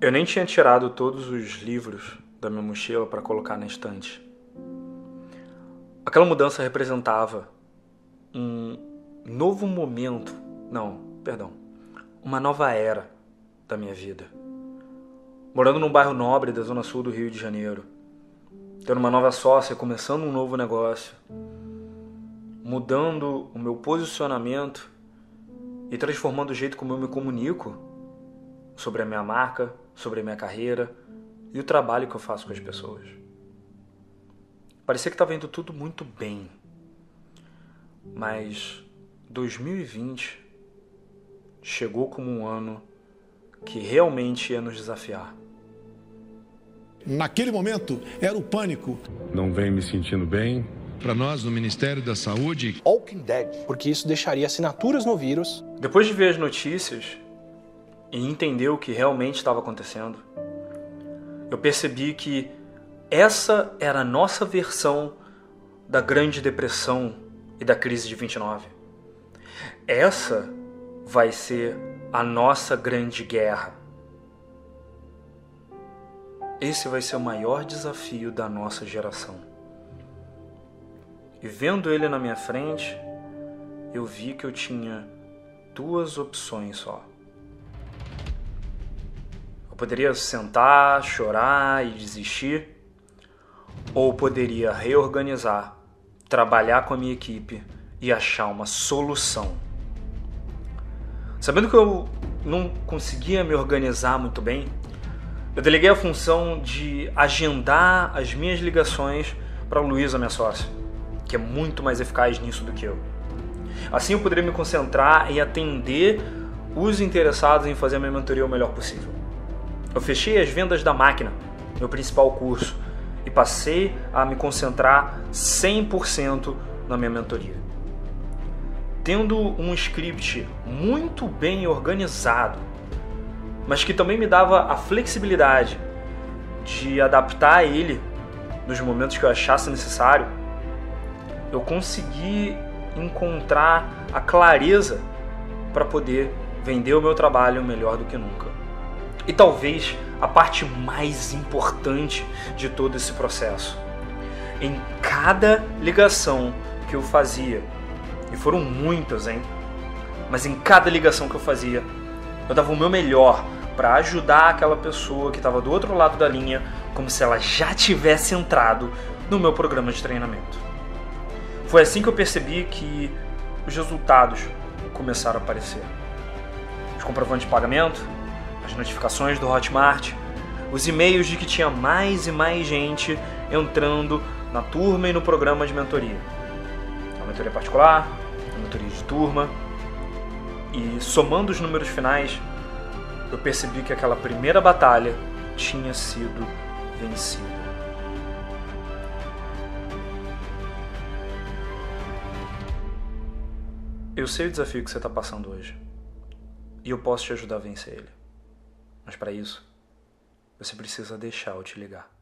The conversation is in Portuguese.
Eu nem tinha tirado todos os livros da minha mochila para colocar na estante. Aquela mudança representava um novo momento, não, perdão, uma nova era da minha vida. Morando num bairro nobre da zona sul do Rio de Janeiro, tendo uma nova sócia, começando um novo negócio, mudando o meu posicionamento e transformando o jeito como eu me comunico sobre a minha marca, sobre a minha carreira e o trabalho que eu faço com as pessoas. Parecia que estava indo tudo muito bem, mas 2020 chegou como um ano que realmente ia nos desafiar. Naquele momento era o pânico. Não vem me sentindo bem, para nós no Ministério da Saúde. Walking Dead. Porque isso deixaria assinaturas no vírus. Depois de ver as notícias e entender o que realmente estava acontecendo, eu percebi que essa era a nossa versão da Grande Depressão e da crise de 29. Essa vai ser a nossa grande guerra. Esse vai ser o maior desafio da nossa geração. E vendo ele na minha frente, eu vi que eu tinha duas opções só. Poderia sentar, chorar e desistir, ou poderia reorganizar, trabalhar com a minha equipe e achar uma solução. Sabendo que eu não conseguia me organizar muito bem, eu deleguei a função de agendar as minhas ligações para Luísa, minha sócia que é muito mais eficaz nisso do que eu. Assim eu poderia me concentrar em atender os interessados em fazer a minha mentoria o melhor possível. Eu fechei as vendas da máquina, meu principal curso, e passei a me concentrar 100% na minha mentoria. Tendo um script muito bem organizado, mas que também me dava a flexibilidade de adaptar ele nos momentos que eu achasse necessário, eu consegui encontrar a clareza para poder vender o meu trabalho melhor do que nunca. E talvez a parte mais importante de todo esse processo. Em cada ligação que eu fazia, e foram muitas, hein? Mas em cada ligação que eu fazia, eu dava o meu melhor para ajudar aquela pessoa que estava do outro lado da linha, como se ela já tivesse entrado no meu programa de treinamento. Foi assim que eu percebi que os resultados começaram a aparecer. Os comprovantes de pagamento, as notificações do Hotmart, os e-mails de que tinha mais e mais gente entrando na turma e no programa de mentoria. A mentoria particular, a mentoria de turma. E somando os números finais, eu percebi que aquela primeira batalha tinha sido vencida. Eu sei o desafio que você está passando hoje. E eu posso te ajudar a vencer ele. Mas para isso, você precisa deixar eu te ligar.